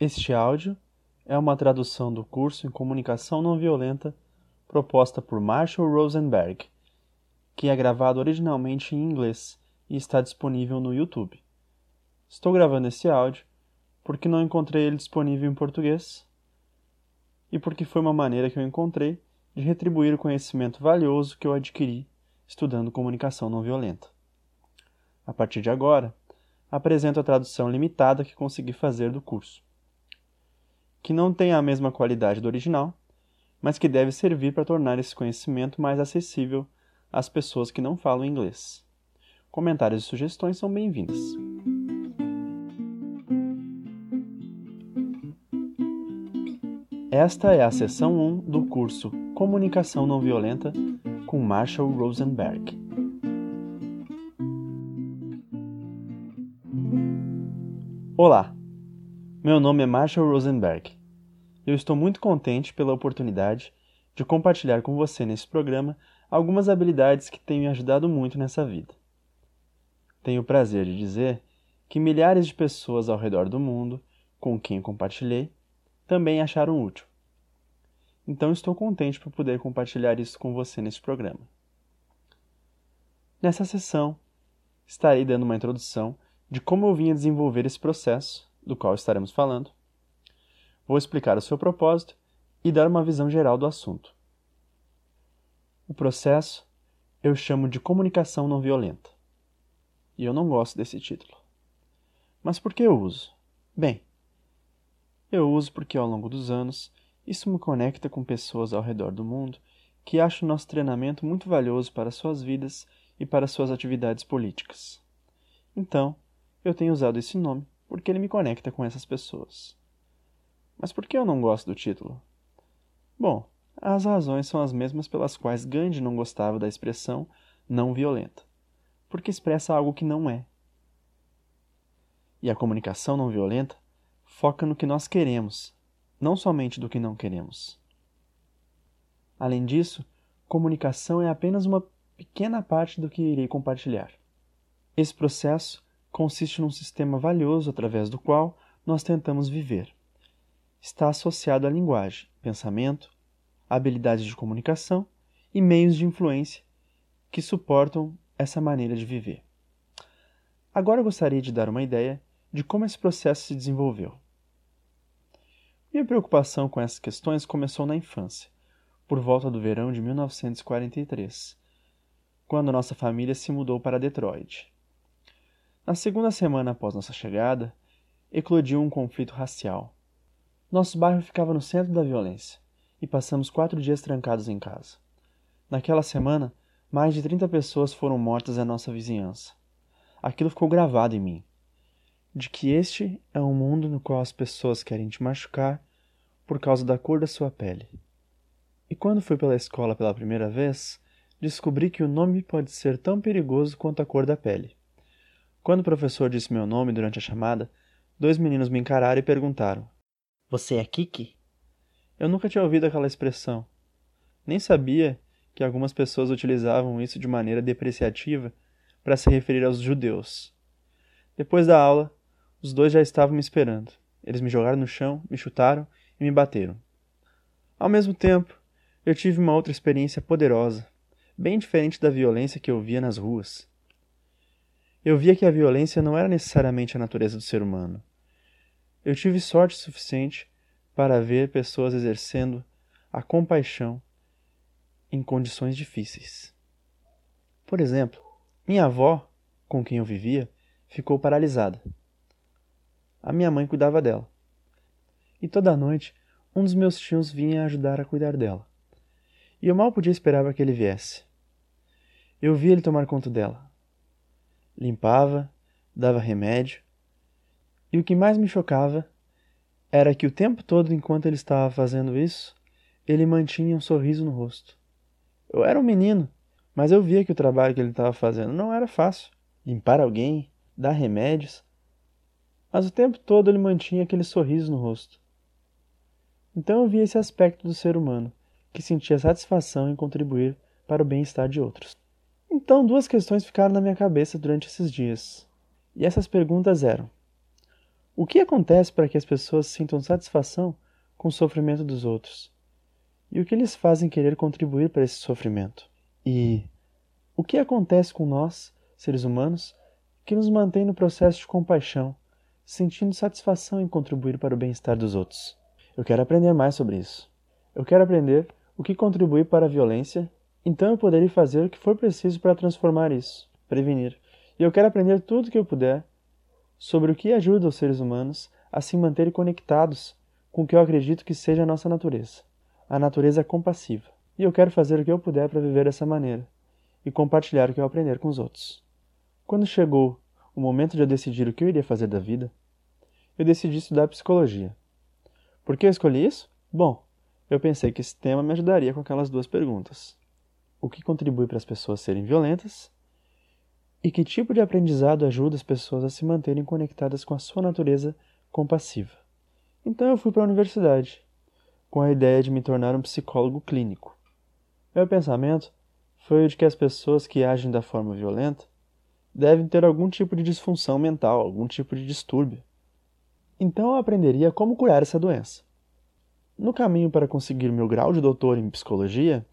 Este áudio é uma tradução do curso em Comunicação Não Violenta proposta por Marshall Rosenberg, que é gravado originalmente em inglês e está disponível no YouTube. Estou gravando esse áudio porque não encontrei ele disponível em português e porque foi uma maneira que eu encontrei de retribuir o conhecimento valioso que eu adquiri estudando comunicação não violenta. A partir de agora, apresento a tradução limitada que consegui fazer do curso, que não tem a mesma qualidade do original, mas que deve servir para tornar esse conhecimento mais acessível às pessoas que não falam inglês. Comentários e sugestões são bem-vindos. Esta é a sessão 1 do curso Comunicação Não Violenta com Marshall Rosenberg. Olá, meu nome é Marshall Rosenberg. Eu estou muito contente pela oportunidade de compartilhar com você nesse programa algumas habilidades que têm me ajudado muito nessa vida. Tenho o prazer de dizer que milhares de pessoas ao redor do mundo com quem compartilhei também acharam útil. Então estou contente por poder compartilhar isso com você neste programa. Nessa sessão, estarei dando uma introdução de como eu vinha desenvolver esse processo, do qual estaremos falando. Vou explicar o seu propósito e dar uma visão geral do assunto. O processo eu chamo de comunicação não violenta. E eu não gosto desse título. Mas por que eu uso? Bem, eu uso porque ao longo dos anos isso me conecta com pessoas ao redor do mundo que acham nosso treinamento muito valioso para suas vidas e para suas atividades políticas. Então, eu tenho usado esse nome porque ele me conecta com essas pessoas. Mas por que eu não gosto do título? Bom, as razões são as mesmas pelas quais Gandhi não gostava da expressão não violenta, porque expressa algo que não é. E a comunicação não violenta foca no que nós queremos, não somente do que não queremos. Além disso, comunicação é apenas uma pequena parte do que irei compartilhar. Esse processo consiste num sistema valioso através do qual nós tentamos viver. Está associado à linguagem, pensamento, habilidades de comunicação e meios de influência que suportam essa maneira de viver. Agora eu gostaria de dar uma ideia de como esse processo se desenvolveu. Minha preocupação com essas questões começou na infância, por volta do verão de 1943, quando nossa família se mudou para Detroit. Na segunda semana após nossa chegada, eclodiu um conflito racial. Nosso bairro ficava no centro da violência e passamos quatro dias trancados em casa. Naquela semana, mais de 30 pessoas foram mortas na nossa vizinhança. Aquilo ficou gravado em mim de que este é um mundo no qual as pessoas querem te machucar por causa da cor da sua pele. E quando fui pela escola pela primeira vez, descobri que o nome pode ser tão perigoso quanto a cor da pele. Quando o professor disse meu nome durante a chamada, dois meninos me encararam e perguntaram: Você é Kiki? Eu nunca tinha ouvido aquela expressão. Nem sabia que algumas pessoas utilizavam isso de maneira depreciativa para se referir aos judeus. Depois da aula, os dois já estavam me esperando. Eles me jogaram no chão, me chutaram e me bateram. Ao mesmo tempo, eu tive uma outra experiência poderosa, bem diferente da violência que eu via nas ruas. Eu via que a violência não era necessariamente a natureza do ser humano. Eu tive sorte suficiente para ver pessoas exercendo a compaixão em condições difíceis. Por exemplo, minha avó, com quem eu vivia, ficou paralisada. A minha mãe cuidava dela. E toda noite, um dos meus tios vinha ajudar a cuidar dela. E eu mal podia esperar que ele viesse. Eu via ele tomar conta dela. Limpava, dava remédio. E o que mais me chocava era que o tempo todo enquanto ele estava fazendo isso, ele mantinha um sorriso no rosto. Eu era um menino, mas eu via que o trabalho que ele estava fazendo não era fácil. Limpar alguém, dar remédios, mas o tempo todo ele mantinha aquele sorriso no rosto. Então eu via esse aspecto do ser humano, que sentia satisfação em contribuir para o bem-estar de outros. Então duas questões ficaram na minha cabeça durante esses dias. E essas perguntas eram: O que acontece para que as pessoas sintam satisfação com o sofrimento dos outros? E o que eles fazem querer contribuir para esse sofrimento? E o que acontece com nós, seres humanos, que nos mantém no processo de compaixão, sentindo satisfação em contribuir para o bem-estar dos outros? Eu quero aprender mais sobre isso. Eu quero aprender o que contribui para a violência, então eu poderei fazer o que for preciso para transformar isso, prevenir. E eu quero aprender tudo o que eu puder sobre o que ajuda os seres humanos a se manterem conectados com o que eu acredito que seja a nossa natureza. A natureza compassiva. E eu quero fazer o que eu puder para viver dessa maneira e compartilhar o que eu aprender com os outros. Quando chegou o momento de eu decidir o que eu iria fazer da vida, eu decidi estudar psicologia. Por que eu escolhi isso? Bom, eu pensei que esse tema me ajudaria com aquelas duas perguntas: o que contribui para as pessoas serem violentas e que tipo de aprendizado ajuda as pessoas a se manterem conectadas com a sua natureza compassiva. Então eu fui para a universidade, com a ideia de me tornar um psicólogo clínico. Meu pensamento foi o de que as pessoas que agem da forma violenta devem ter algum tipo de disfunção mental, algum tipo de distúrbio. Então eu aprenderia como curar essa doença. No caminho para conseguir meu grau de doutor em psicologia,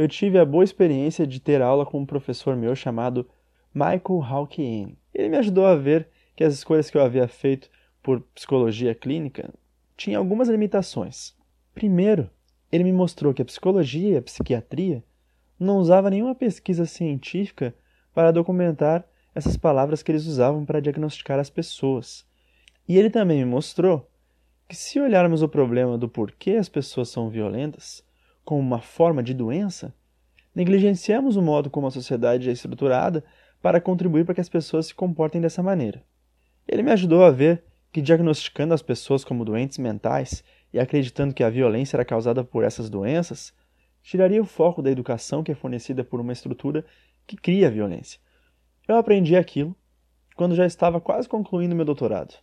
eu tive a boa experiência de ter aula com um professor meu chamado Michael Hawkins. Ele me ajudou a ver que as escolhas que eu havia feito por psicologia clínica tinham algumas limitações. Primeiro, ele me mostrou que a psicologia e a psiquiatria não usava nenhuma pesquisa científica para documentar essas palavras que eles usavam para diagnosticar as pessoas. E ele também me mostrou que se olharmos o problema do porquê as pessoas são violentas como uma forma de doença, negligenciamos o modo como a sociedade é estruturada para contribuir para que as pessoas se comportem dessa maneira. Ele me ajudou a ver que diagnosticando as pessoas como doentes mentais e acreditando que a violência era causada por essas doenças, tiraria o foco da educação que é fornecida por uma estrutura que cria a violência. Eu aprendi aquilo quando já estava quase concluindo meu doutorado.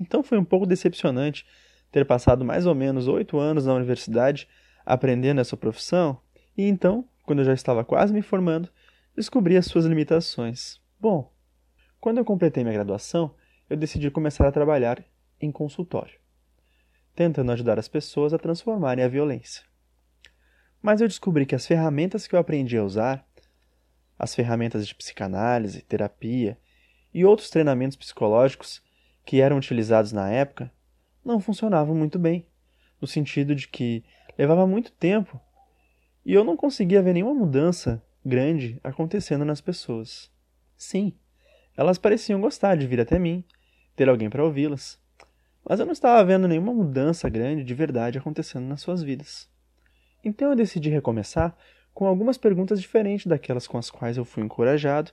Então foi um pouco decepcionante ter passado mais ou menos oito anos na universidade aprendendo essa profissão, e então, quando eu já estava quase me formando, descobri as suas limitações. Bom, quando eu completei minha graduação, eu decidi começar a trabalhar em consultório, tentando ajudar as pessoas a transformarem a violência. Mas eu descobri que as ferramentas que eu aprendi a usar, as ferramentas de psicanálise, terapia e outros treinamentos psicológicos que eram utilizados na época, não funcionavam muito bem, no sentido de que levava muito tempo e eu não conseguia ver nenhuma mudança grande acontecendo nas pessoas. Sim, elas pareciam gostar de vir até mim, ter alguém para ouvi-las, mas eu não estava vendo nenhuma mudança grande de verdade acontecendo nas suas vidas. Então eu decidi recomeçar com algumas perguntas diferentes daquelas com as quais eu fui encorajado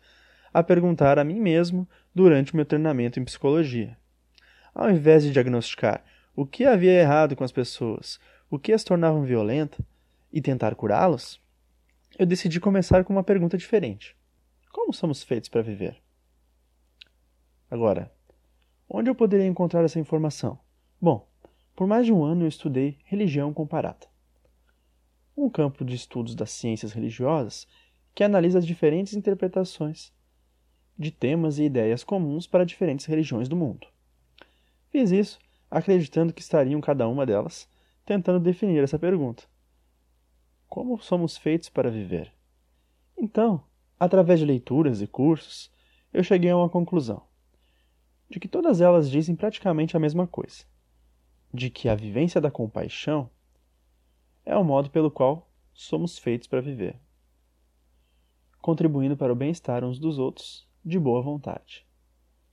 a perguntar a mim mesmo durante o meu treinamento em psicologia. Ao invés de diagnosticar o que havia errado com as pessoas, o que as tornavam violentas e tentar curá-los, eu decidi começar com uma pergunta diferente: Como somos feitos para viver? Agora, onde eu poderia encontrar essa informação? Bom, por mais de um ano eu estudei religião comparada, um campo de estudos das ciências religiosas que analisa as diferentes interpretações de temas e ideias comuns para diferentes religiões do mundo. Fiz isso acreditando que estariam cada uma delas tentando definir essa pergunta. Como somos feitos para viver? Então, através de leituras e cursos, eu cheguei a uma conclusão: de que todas elas dizem praticamente a mesma coisa, de que a vivência da compaixão é o modo pelo qual somos feitos para viver, contribuindo para o bem-estar uns dos outros de boa vontade.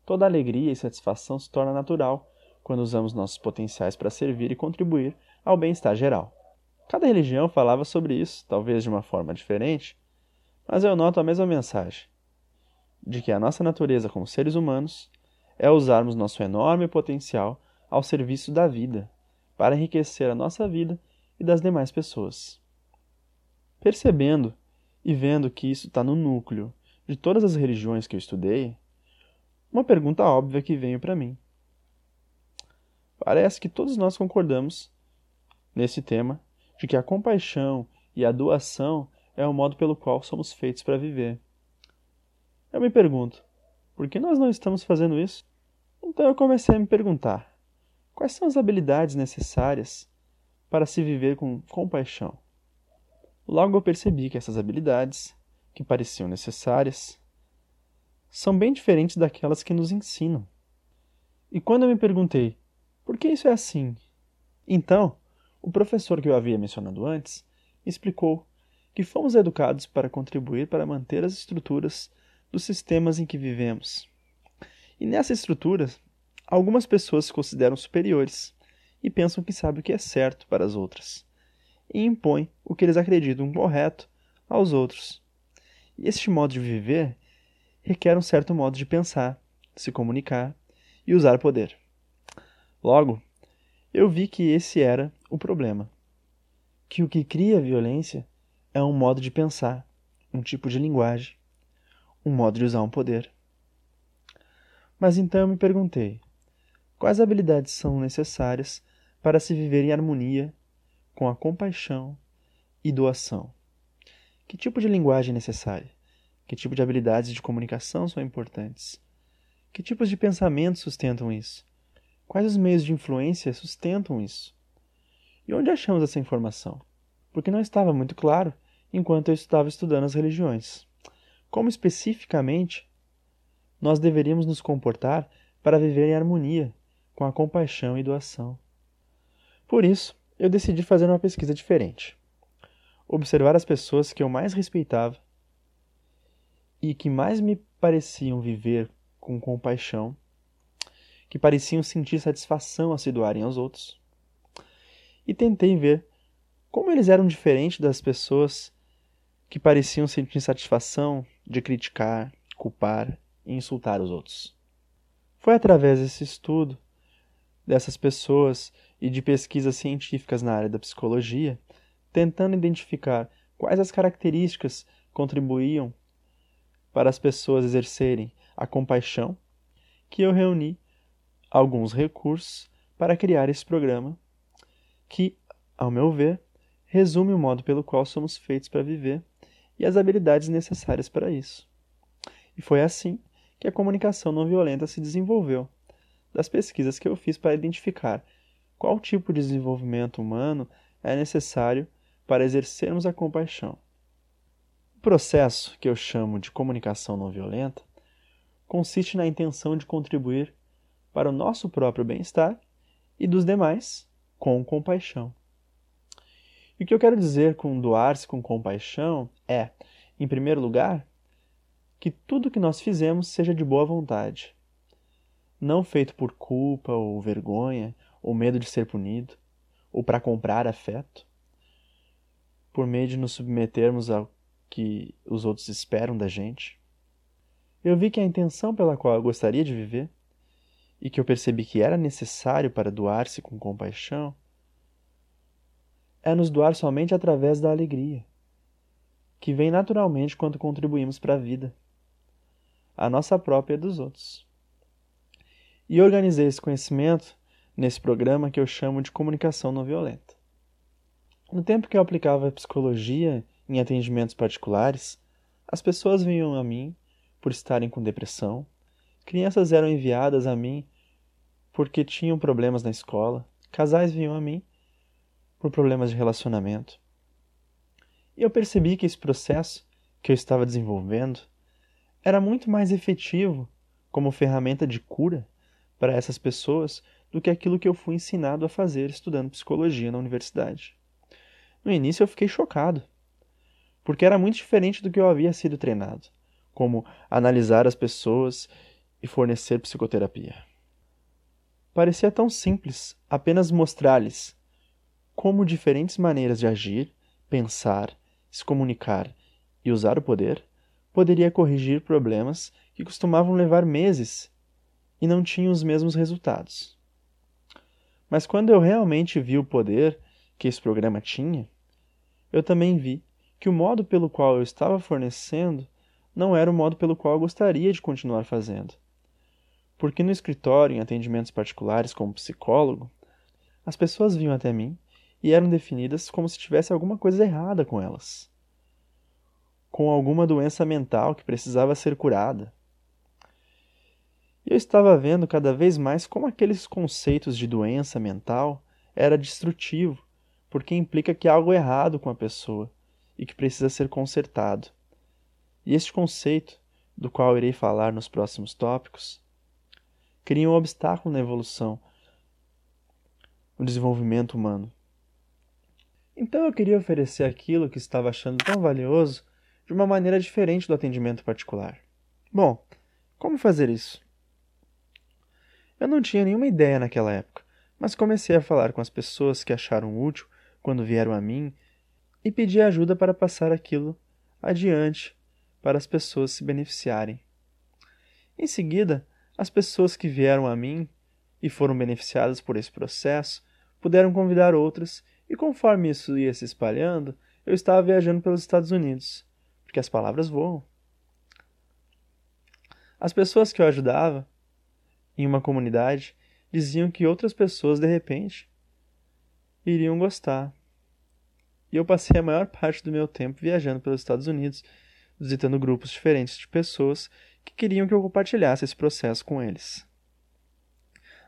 Toda alegria e satisfação se torna natural quando usamos nossos potenciais para servir e contribuir ao bem-estar geral. Cada religião falava sobre isso, talvez de uma forma diferente, mas eu noto a mesma mensagem: de que a nossa natureza como seres humanos é usarmos nosso enorme potencial ao serviço da vida, para enriquecer a nossa vida e das demais pessoas. Percebendo e vendo que isso está no núcleo de todas as religiões que eu estudei, uma pergunta óbvia que veio para mim. Parece que todos nós concordamos nesse tema de que a compaixão e a doação é o modo pelo qual somos feitos para viver. Eu me pergunto, por que nós não estamos fazendo isso? Então eu comecei a me perguntar: quais são as habilidades necessárias para se viver com compaixão? Logo eu percebi que essas habilidades, que pareciam necessárias, são bem diferentes daquelas que nos ensinam. E quando eu me perguntei por que isso é assim, então o professor que eu havia mencionado antes explicou que fomos educados para contribuir para manter as estruturas dos sistemas em que vivemos. E nessa estrutura, algumas pessoas se consideram superiores e pensam que sabem o que é certo para as outras, e impõem o que eles acreditam correto aos outros. E este modo de viver requer um certo modo de pensar, se comunicar e usar poder. Logo, eu vi que esse era o problema. Que o que cria violência é um modo de pensar, um tipo de linguagem, um modo de usar um poder. Mas então eu me perguntei: quais habilidades são necessárias para se viver em harmonia com a compaixão e doação? Que tipo de linguagem é necessária? Que tipo de habilidades de comunicação são importantes? Que tipos de pensamentos sustentam isso? Quais os meios de influência sustentam isso? E onde achamos essa informação? Porque não estava muito claro enquanto eu estava estudando as religiões. Como especificamente nós deveríamos nos comportar para viver em harmonia com a compaixão e doação. Por isso, eu decidi fazer uma pesquisa diferente. Observar as pessoas que eu mais respeitava e que mais me pareciam viver com compaixão, que pareciam sentir satisfação a se doarem aos outros. E tentei ver como eles eram diferentes das pessoas que pareciam sentir satisfação de criticar, culpar e insultar os outros. Foi através desse estudo, dessas pessoas e de pesquisas científicas na área da psicologia, tentando identificar quais as características contribuíam para as pessoas exercerem a compaixão, que eu reuni alguns recursos para criar esse programa, que, ao meu ver, resume o modo pelo qual somos feitos para viver e as habilidades necessárias para isso. E foi assim que a comunicação não violenta se desenvolveu, das pesquisas que eu fiz para identificar qual tipo de desenvolvimento humano é necessário para exercermos a compaixão. O processo que eu chamo de comunicação não violenta consiste na intenção de contribuir para o nosso próprio bem-estar e dos demais com compaixão. E o que eu quero dizer com doar-se com compaixão é, em primeiro lugar, que tudo que nós fizemos seja de boa vontade, não feito por culpa ou vergonha ou medo de ser punido, ou para comprar afeto, por meio de nos submetermos ao que os outros esperam da gente. Eu vi que a intenção pela qual eu gostaria de viver, e que eu percebi que era necessário para doar-se com compaixão, é nos doar somente através da alegria, que vem naturalmente quando contribuímos para a vida, a nossa própria e dos outros. E organizei esse conhecimento nesse programa que eu chamo de comunicação não violenta. No tempo que eu aplicava psicologia em atendimentos particulares, as pessoas vinham a mim por estarem com depressão, crianças eram enviadas a mim porque tinham problemas na escola, casais vinham a mim por problemas de relacionamento. E eu percebi que esse processo que eu estava desenvolvendo era muito mais efetivo como ferramenta de cura para essas pessoas do que aquilo que eu fui ensinado a fazer estudando psicologia na universidade. No início eu fiquei chocado, porque era muito diferente do que eu havia sido treinado, como analisar as pessoas e fornecer psicoterapia. Parecia tão simples apenas mostrar-lhes como diferentes maneiras de agir, pensar, se comunicar e usar o poder poderia corrigir problemas que costumavam levar meses e não tinham os mesmos resultados. Mas quando eu realmente vi o poder que esse programa tinha, eu também vi que o modo pelo qual eu estava fornecendo não era o modo pelo qual eu gostaria de continuar fazendo. Porque no escritório, em atendimentos particulares como psicólogo, as pessoas vinham até mim e eram definidas como se tivesse alguma coisa errada com elas, com alguma doença mental que precisava ser curada. E eu estava vendo cada vez mais como aqueles conceitos de doença mental era destrutivo, porque implica que há algo errado com a pessoa e que precisa ser consertado. E este conceito, do qual irei falar nos próximos tópicos, cria um obstáculo na evolução, no desenvolvimento humano. Então eu queria oferecer aquilo que estava achando tão valioso de uma maneira diferente do atendimento particular. Bom, como fazer isso? Eu não tinha nenhuma ideia naquela época, mas comecei a falar com as pessoas que acharam útil quando vieram a mim e pedi ajuda para passar aquilo adiante para as pessoas se beneficiarem. Em seguida, as pessoas que vieram a mim e foram beneficiadas por esse processo puderam convidar outras e conforme isso ia se espalhando, eu estava viajando pelos Estados Unidos, porque as palavras voam. As pessoas que eu ajudava em uma comunidade diziam que outras pessoas, de repente, iriam gostar. E eu passei a maior parte do meu tempo viajando pelos Estados Unidos, visitando grupos diferentes de pessoas que queriam que eu compartilhasse esse processo com eles.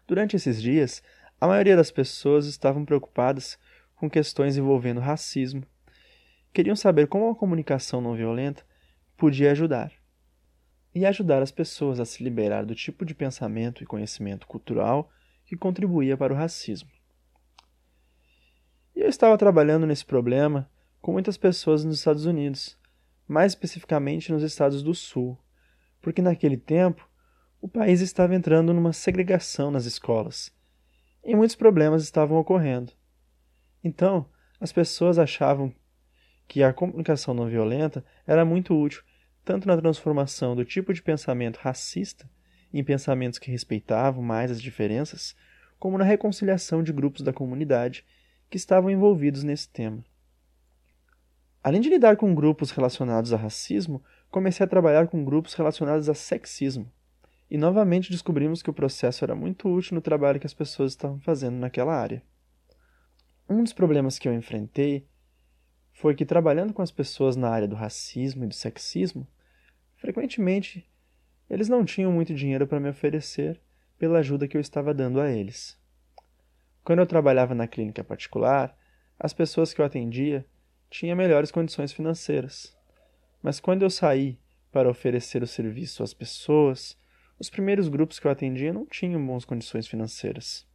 Durante esses dias, a maioria das pessoas estavam preocupadas com questões envolvendo racismo. Queriam saber como a comunicação não violenta podia ajudar. E ajudar as pessoas a se liberar do tipo de pensamento e conhecimento cultural que contribuía para o racismo. E eu estava trabalhando nesse problema com muitas pessoas nos Estados Unidos, mais especificamente nos estados do Sul, porque naquele tempo o país estava entrando numa segregação nas escolas e muitos problemas estavam ocorrendo. Então, as pessoas achavam que a comunicação não violenta era muito útil tanto na transformação do tipo de pensamento racista em pensamentos que respeitavam mais as diferenças, como na reconciliação de grupos da comunidade que estavam envolvidos nesse tema. Além de lidar com grupos relacionados a racismo, comecei a trabalhar com grupos relacionados a sexismo. E novamente descobrimos que o processo era muito útil no trabalho que as pessoas estavam fazendo naquela área. Um dos problemas que eu enfrentei foi que, trabalhando com as pessoas na área do racismo e do sexismo, frequentemente eles não tinham muito dinheiro para me oferecer pela ajuda que eu estava dando a eles. Quando eu trabalhava na clínica particular, as pessoas que eu atendia tinham melhores condições financeiras. Mas quando eu saí para oferecer o serviço às pessoas, os primeiros grupos que eu atendia não tinham boas condições financeiras.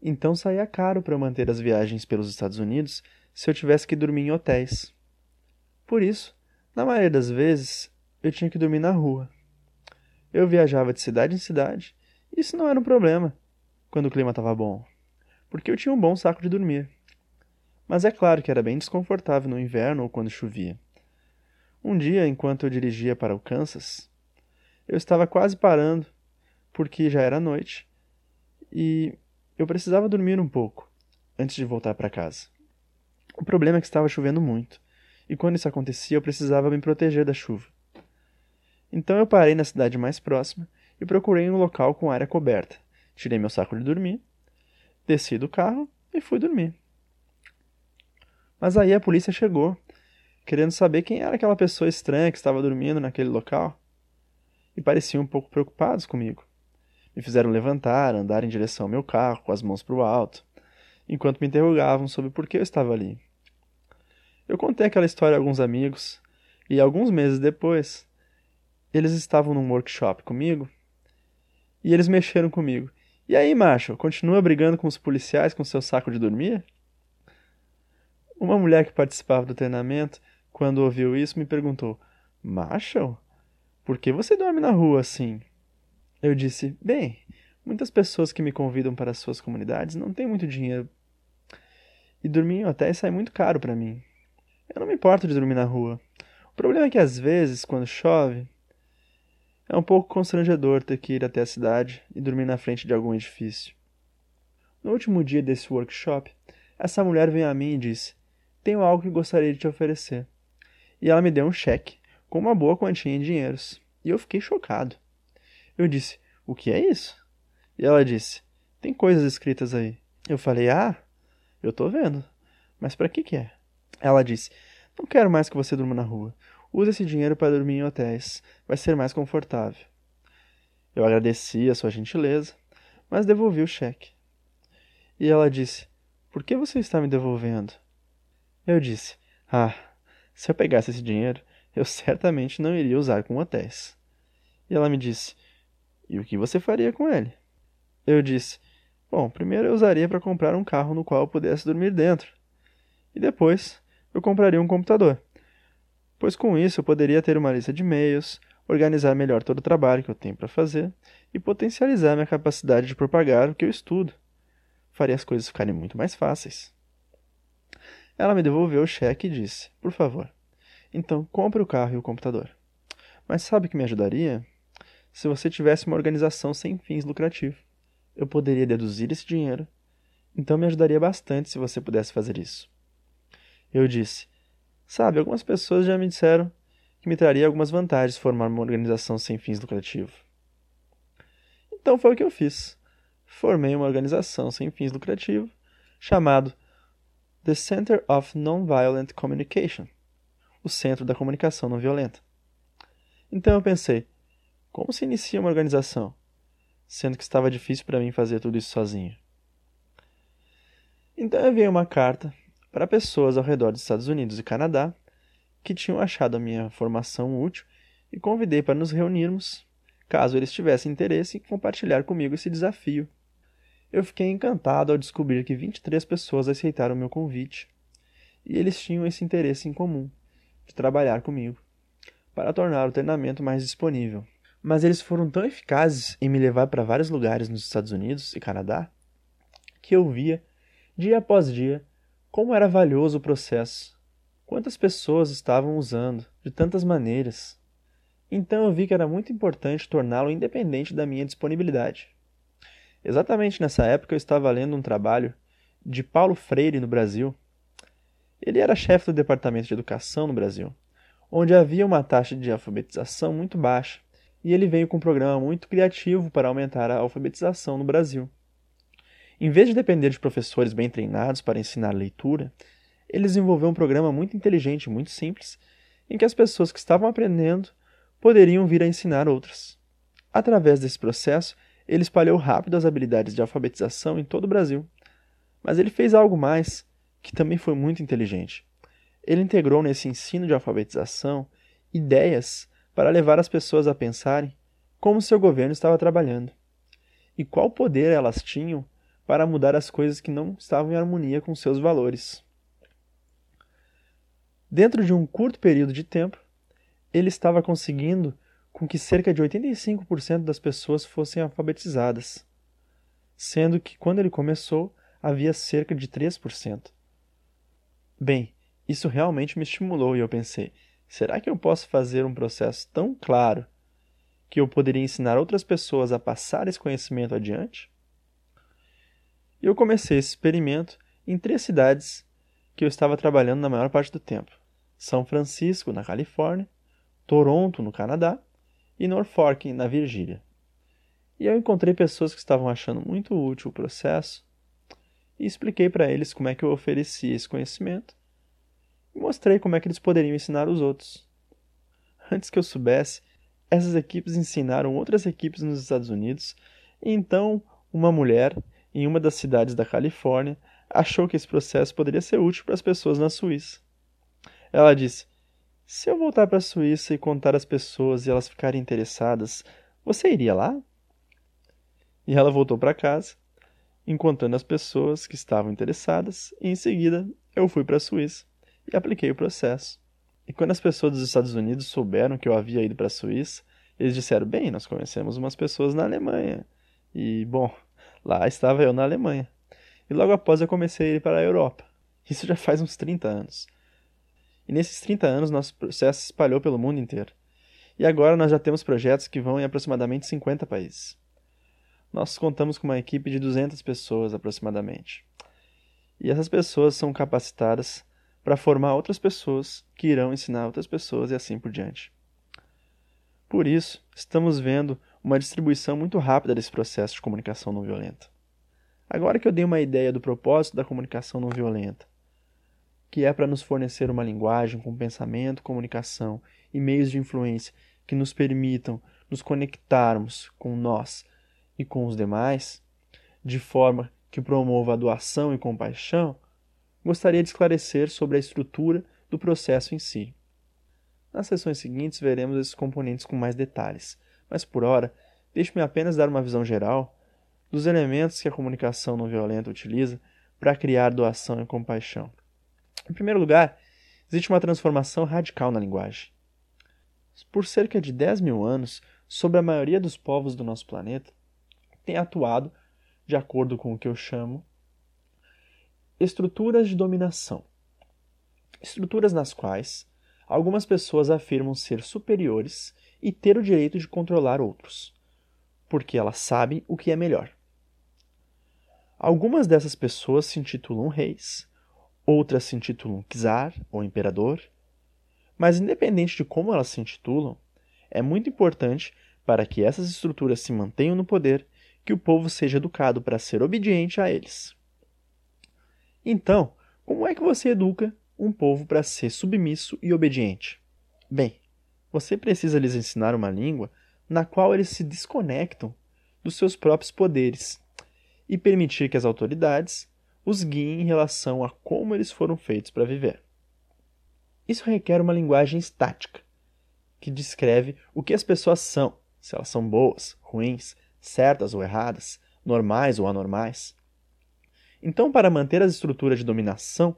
Então saía caro para manter as viagens pelos Estados Unidos se eu tivesse que dormir em hotéis. Por isso, na maioria das vezes, eu tinha que dormir na rua. Eu viajava de cidade em cidade, e isso não era um problema quando o clima estava bom, porque eu tinha um bom saco de dormir. Mas é claro que era bem desconfortável no inverno ou quando chovia. Um dia, enquanto eu dirigia para o Kansas, eu estava quase parando, porque já era noite, e eu precisava dormir um pouco antes de voltar para casa. O problema é que estava chovendo muito, e quando isso acontecia eu precisava me proteger da chuva. Então eu parei na cidade mais próxima e procurei um local com área coberta. Tirei meu saco de dormir, desci do carro e fui dormir. Mas aí a polícia chegou, querendo saber quem era aquela pessoa estranha que estava dormindo naquele local. E pareciam um pouco preocupados comigo. Me fizeram levantar, andar em direção ao meu carro, com as mãos para o alto, enquanto me interrogavam sobre por que eu estava ali. Eu contei aquela história a alguns amigos, e alguns meses depois, eles estavam num workshop comigo, e eles mexeram comigo. E aí, macho, continua brigando com os policiais com seu saco de dormir? Uma mulher que participava do treinamento, quando ouviu isso, me perguntou: Marshall, por que você dorme na rua assim? Eu disse: Bem, muitas pessoas que me convidam para suas comunidades não têm muito dinheiro. E dormir em hotéis sai muito caro para mim. Eu não me importo de dormir na rua. O problema é que às vezes, quando chove, é um pouco constrangedor ter que ir até a cidade e dormir na frente de algum edifício. No último dia desse workshop, essa mulher veio a mim e disse: Tenho algo que gostaria de te oferecer. E ela me deu um cheque com uma boa quantia em dinheiros. E eu fiquei chocado. Eu disse: O que é isso? E ela disse: Tem coisas escritas aí. Eu falei: Ah, eu tô vendo. Mas para que que é? Ela disse: Não quero mais que você durma na rua. Use esse dinheiro para dormir em hotéis. Vai ser mais confortável. Eu agradeci a sua gentileza, mas devolvi o cheque. E ela disse: Por que você está me devolvendo? Eu disse: Ah, se eu pegasse esse dinheiro, eu certamente não iria usar com hotéis. E ela me disse: E o que você faria com ele? Eu disse: Bom, primeiro eu usaria para comprar um carro no qual eu pudesse dormir dentro. E depois eu compraria um computador. Pois com isso eu poderia ter uma lista de e-mails, organizar melhor todo o trabalho que eu tenho para fazer e potencializar minha capacidade de propagar o que eu estudo. Faria as coisas ficarem muito mais fáceis. Ela me devolveu o cheque e disse: Por favor, então compre o carro e o computador. Mas sabe o que me ajudaria? Se você tivesse uma organização sem fins lucrativos. Eu poderia deduzir esse dinheiro, então me ajudaria bastante se você pudesse fazer isso. Eu disse: Sabe, algumas pessoas já me disseram que me traria algumas vantagens formar uma organização sem fins lucrativos. Então foi o que eu fiz. Formei uma organização sem fins lucrativos chamado The Center of Nonviolent Communication o Centro da Comunicação Não Violenta. Então eu pensei, como se inicia uma organização, sendo que estava difícil para mim fazer tudo isso sozinho? Então eu enviei uma carta para pessoas ao redor dos Estados Unidos e Canadá que tinham achado a minha formação útil e convidei para nos reunirmos, caso eles tivessem interesse em compartilhar comigo esse desafio. Eu fiquei encantado ao descobrir que 23 pessoas aceitaram o meu convite e eles tinham esse interesse em comum de trabalhar comigo, para tornar o treinamento mais disponível. Mas eles foram tão eficazes em me levar para vários lugares nos Estados Unidos e Canadá que eu via, dia após dia, como era valioso o processo, quantas pessoas estavam usando, de tantas maneiras. Então eu vi que era muito importante torná-lo independente da minha disponibilidade. Exatamente nessa época eu estava lendo um trabalho de Paulo Freire no Brasil. Ele era chefe do Departamento de Educação no Brasil, onde havia uma taxa de alfabetização muito baixa, e ele veio com um programa muito criativo para aumentar a alfabetização no Brasil. Em vez de depender de professores bem treinados para ensinar leitura, ele desenvolveu um programa muito inteligente e muito simples, em que as pessoas que estavam aprendendo poderiam vir a ensinar outras. Através desse processo, ele espalhou rápido as habilidades de alfabetização em todo o Brasil. Mas ele fez algo mais, que também foi muito inteligente. Ele integrou nesse ensino de alfabetização ideias para levar as pessoas a pensarem como seu governo estava trabalhando e qual poder elas tinham para mudar as coisas que não estavam em harmonia com seus valores. Dentro de um curto período de tempo, ele estava conseguindo com que cerca de 85% das pessoas fossem alfabetizadas, sendo que quando ele começou havia cerca de 3%. Bem, isso realmente me estimulou e eu pensei: será que eu posso fazer um processo tão claro que eu poderia ensinar outras pessoas a passar esse conhecimento adiante? Eu comecei esse experimento em três cidades que eu estava trabalhando na maior parte do tempo: São Francisco, na Califórnia, Toronto, no Canadá, e Norfolk, na Virgínia. E eu encontrei pessoas que estavam achando muito útil o processo e expliquei para eles como é que eu oferecia esse conhecimento e mostrei como é que eles poderiam ensinar os outros. Antes que eu soubesse, essas equipes ensinaram outras equipes nos Estados Unidos, e então uma mulher em uma das cidades da Califórnia, achou que esse processo poderia ser útil para as pessoas na Suíça. Ela disse: Se eu voltar para a Suíça e contar às pessoas e elas ficarem interessadas, você iria lá? E ela voltou para casa, encontrando as pessoas que estavam interessadas, e em seguida eu fui para a Suíça e apliquei o processo. E quando as pessoas dos Estados Unidos souberam que eu havia ido para a Suíça, eles disseram: Bem, nós conhecemos umas pessoas na Alemanha. E, bom, Lá estava eu na Alemanha. E logo após eu comecei a ir para a Europa. Isso já faz uns 30 anos. E nesses 30 anos nosso processo se espalhou pelo mundo inteiro. E agora nós já temos projetos que vão em aproximadamente 50 países. Nós contamos com uma equipe de 200 pessoas aproximadamente. E essas pessoas são capacitadas para formar outras pessoas que irão ensinar outras pessoas e assim por diante. Por isso, estamos vendo uma distribuição muito rápida desse processo de comunicação não violenta. Agora que eu dei uma ideia do propósito da comunicação não violenta, que é para nos fornecer uma linguagem com pensamento, comunicação e meios de influência que nos permitam nos conectarmos com nós e com os demais, de forma que promova a doação e compaixão, gostaria de esclarecer sobre a estrutura do processo em si. Nas sessões seguintes veremos esses componentes com mais detalhes, mas por hora, deixe-me apenas dar uma visão geral dos elementos que a comunicação não violenta utiliza para criar doação e compaixão. Em primeiro lugar, existe uma transformação radical na linguagem. Por cerca de 10 mil anos, sobre a maioria dos povos do nosso planeta, tem atuado, de acordo com o que eu chamo, estruturas de dominação. Estruturas nas quais algumas pessoas afirmam ser superiores e ter o direito de controlar outros, porque elas sabem o que é melhor. Algumas dessas pessoas se intitulam reis, outras se intitulam czar ou imperador, mas independente de como elas se intitulam, é muito importante para que essas estruturas se mantenham no poder que o povo seja educado para ser obediente a eles. Então, como é que você educa um povo para ser submisso e obediente? Bem, você precisa lhes ensinar uma língua na qual eles se desconectam dos seus próprios poderes e permitir que as autoridades os guiem em relação a como eles foram feitos para viver. Isso requer uma linguagem estática, que descreve o que as pessoas são, se elas são boas, ruins, certas ou erradas, normais ou anormais. Então, para manter as estruturas de dominação,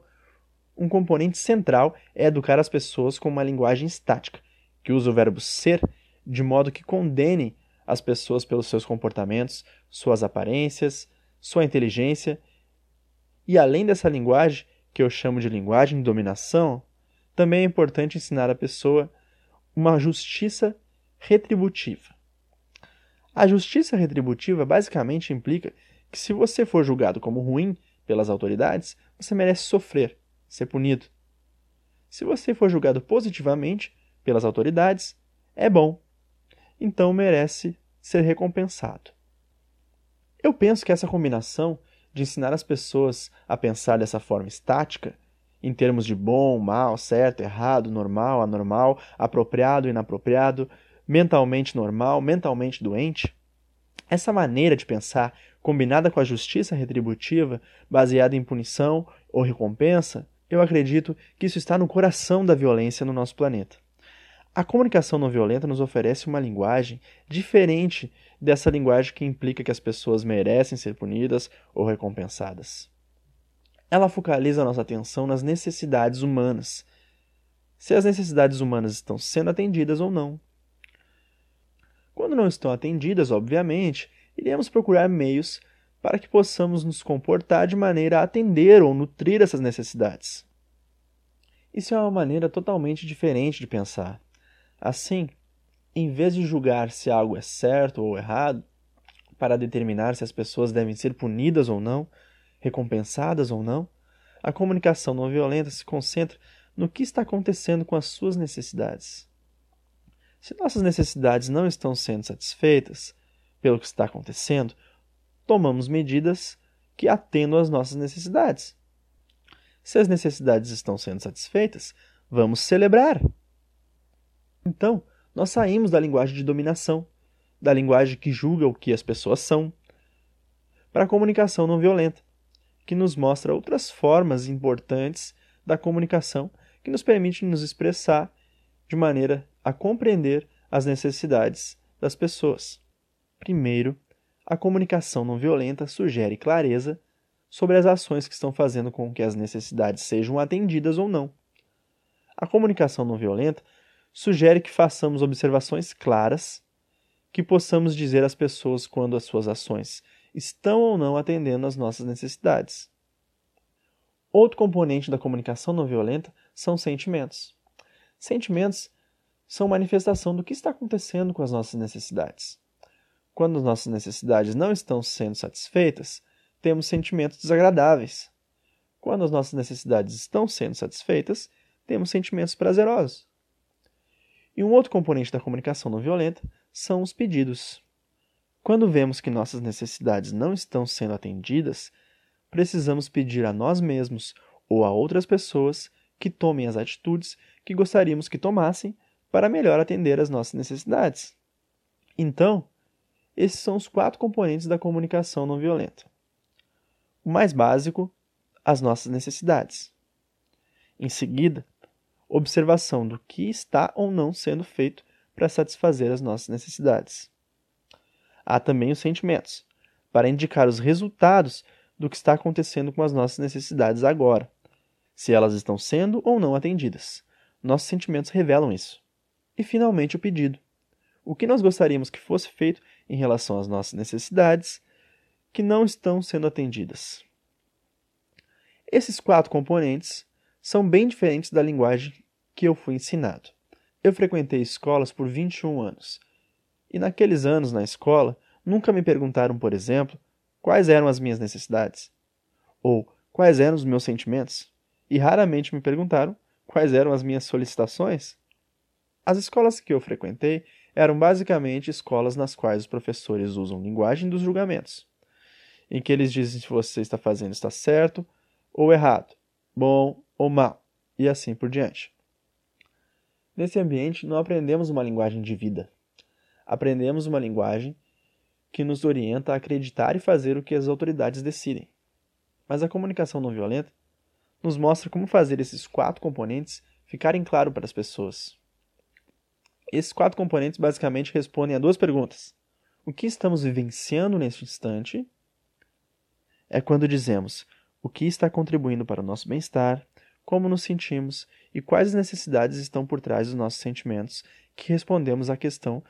um componente central é educar as pessoas com uma linguagem estática, que usa o verbo ser de modo que condene as pessoas pelos seus comportamentos, suas aparências, sua inteligência. E além dessa linguagem, que eu chamo de linguagem de dominação, também é importante ensinar a pessoa uma justiça retributiva. A justiça retributiva basicamente implica que se você for julgado como ruim pelas autoridades, você merece sofrer, ser punido. Se você for julgado positivamente pelas autoridades, é bom, então merece ser recompensado. Eu penso que essa combinação de ensinar as pessoas a pensar dessa forma estática, em termos de bom, mal, certo, errado, normal, anormal, apropriado, inapropriado, mentalmente normal, mentalmente doente, essa maneira de pensar, combinada com a justiça retributiva, baseada em punição ou recompensa, eu acredito que isso está no coração da violência no nosso planeta. A comunicação não violenta nos oferece uma linguagem diferente dessa linguagem que implica que as pessoas merecem ser punidas ou recompensadas. Ela focaliza nossa atenção nas necessidades humanas, se as necessidades humanas estão sendo atendidas ou não. Quando não estão atendidas, obviamente, iremos procurar meios para que possamos nos comportar de maneira a atender ou nutrir essas necessidades. Isso é uma maneira totalmente diferente de pensar. Assim, em vez de julgar se algo é certo ou errado, para determinar se as pessoas devem ser punidas ou não, recompensadas ou não, a comunicação não violenta se concentra no que está acontecendo com as suas necessidades. Se nossas necessidades não estão sendo satisfeitas pelo que está acontecendo, tomamos medidas que atendam às nossas necessidades. Se as necessidades estão sendo satisfeitas, vamos celebrar. Então, nós saímos da linguagem de dominação, da linguagem que julga o que as pessoas são, para a comunicação não violenta, que nos mostra outras formas importantes da comunicação que nos permite nos expressar de maneira a compreender as necessidades das pessoas. Primeiro, a comunicação não violenta sugere clareza sobre as ações que estão fazendo com que as necessidades sejam atendidas ou não. A comunicação não violenta sugere que façamos observações claras, que possamos dizer às pessoas quando as suas ações estão ou não atendendo às nossas necessidades. Outro componente da comunicação não violenta são sentimentos. Sentimentos são manifestação do que está acontecendo com as nossas necessidades. Quando as nossas necessidades não estão sendo satisfeitas, temos sentimentos desagradáveis. Quando as nossas necessidades estão sendo satisfeitas, temos sentimentos prazerosos. E um outro componente da comunicação não violenta são os pedidos. Quando vemos que nossas necessidades não estão sendo atendidas, precisamos pedir a nós mesmos ou a outras pessoas que tomem as atitudes que gostaríamos que tomassem para melhor atender às nossas necessidades. Então, esses são os quatro componentes da comunicação não violenta. O mais básico, as nossas necessidades. Em seguida, observação do que está ou não sendo feito para satisfazer as nossas necessidades. Há também os sentimentos, para indicar os resultados do que está acontecendo com as nossas necessidades agora, se elas estão sendo ou não atendidas. Nossos sentimentos revelam isso. E finalmente o pedido. O que nós gostaríamos que fosse feito em relação às nossas necessidades que não estão sendo atendidas. Esses quatro componentes são bem diferentes da linguagem que eu fui ensinado. Eu frequentei escolas por 21 anos. E naqueles anos na escola, nunca me perguntaram, por exemplo, quais eram as minhas necessidades ou quais eram os meus sentimentos, e raramente me perguntaram quais eram as minhas solicitações. As escolas que eu frequentei eram basicamente escolas nas quais os professores usam linguagem dos julgamentos, em que eles dizem se você está fazendo está certo ou errado, bom ou mal, e assim por diante. Nesse ambiente, não aprendemos uma linguagem de vida. Aprendemos uma linguagem que nos orienta a acreditar e fazer o que as autoridades decidem. Mas a comunicação não violenta nos mostra como fazer esses quatro componentes ficarem claros para as pessoas. Esses quatro componentes basicamente respondem a duas perguntas: o que estamos vivenciando neste instante? É quando dizemos o que está contribuindo para o nosso bem-estar, como nos sentimos e quais necessidades estão por trás dos nossos sentimentos, que respondemos à questão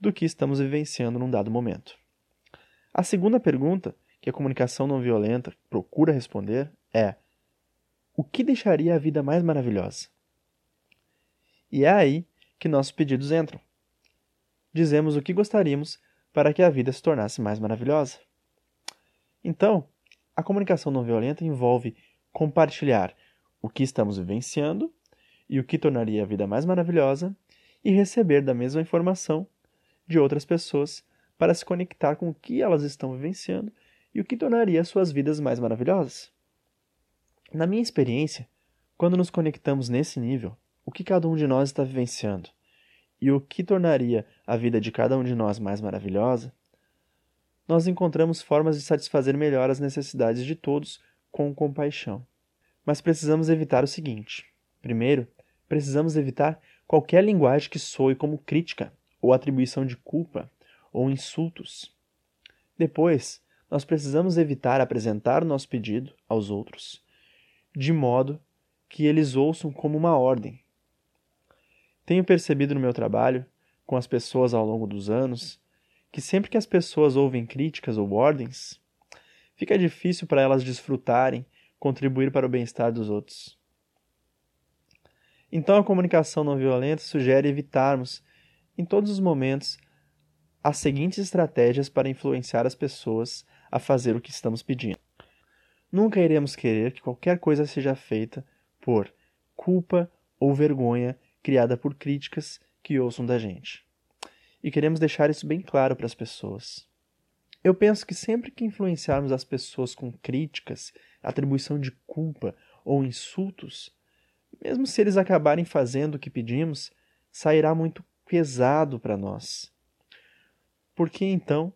do que estamos vivenciando num dado momento. A segunda pergunta que a comunicação não violenta procura responder é: o que deixaria a vida mais maravilhosa? E é aí que nossos pedidos entram. Dizemos o que gostaríamos para que a vida se tornasse mais maravilhosa. Então, a comunicação não violenta envolve compartilhar o que estamos vivenciando e o que tornaria a vida mais maravilhosa e receber da mesma informação de outras pessoas para se conectar com o que elas estão vivenciando e o que tornaria suas vidas mais maravilhosas. Na minha experiência, quando nos conectamos nesse nível, o que cada um de nós está vivenciando e o que tornaria a vida de cada um de nós mais maravilhosa, nós encontramos formas de satisfazer melhor as necessidades de todos com compaixão. Mas precisamos evitar o seguinte: primeiro, precisamos evitar qualquer linguagem que soe como crítica ou atribuição de culpa ou insultos. Depois, nós precisamos evitar apresentar o nosso pedido aos outros de modo que eles ouçam como uma ordem, tenho percebido no meu trabalho, com as pessoas ao longo dos anos, que sempre que as pessoas ouvem críticas ou ordens, fica difícil para elas desfrutarem, contribuir para o bem-estar dos outros. Então a comunicação não violenta sugere evitarmos, em todos os momentos, as seguintes estratégias para influenciar as pessoas a fazer o que estamos pedindo. Nunca iremos querer que qualquer coisa seja feita por culpa ou vergonha criada por críticas que ouçam da gente. E queremos deixar isso bem claro para as pessoas. Eu penso que sempre que influenciarmos as pessoas com críticas, atribuição de culpa ou insultos, mesmo se eles acabarem fazendo o que pedimos, sairá muito pesado para nós. Porque então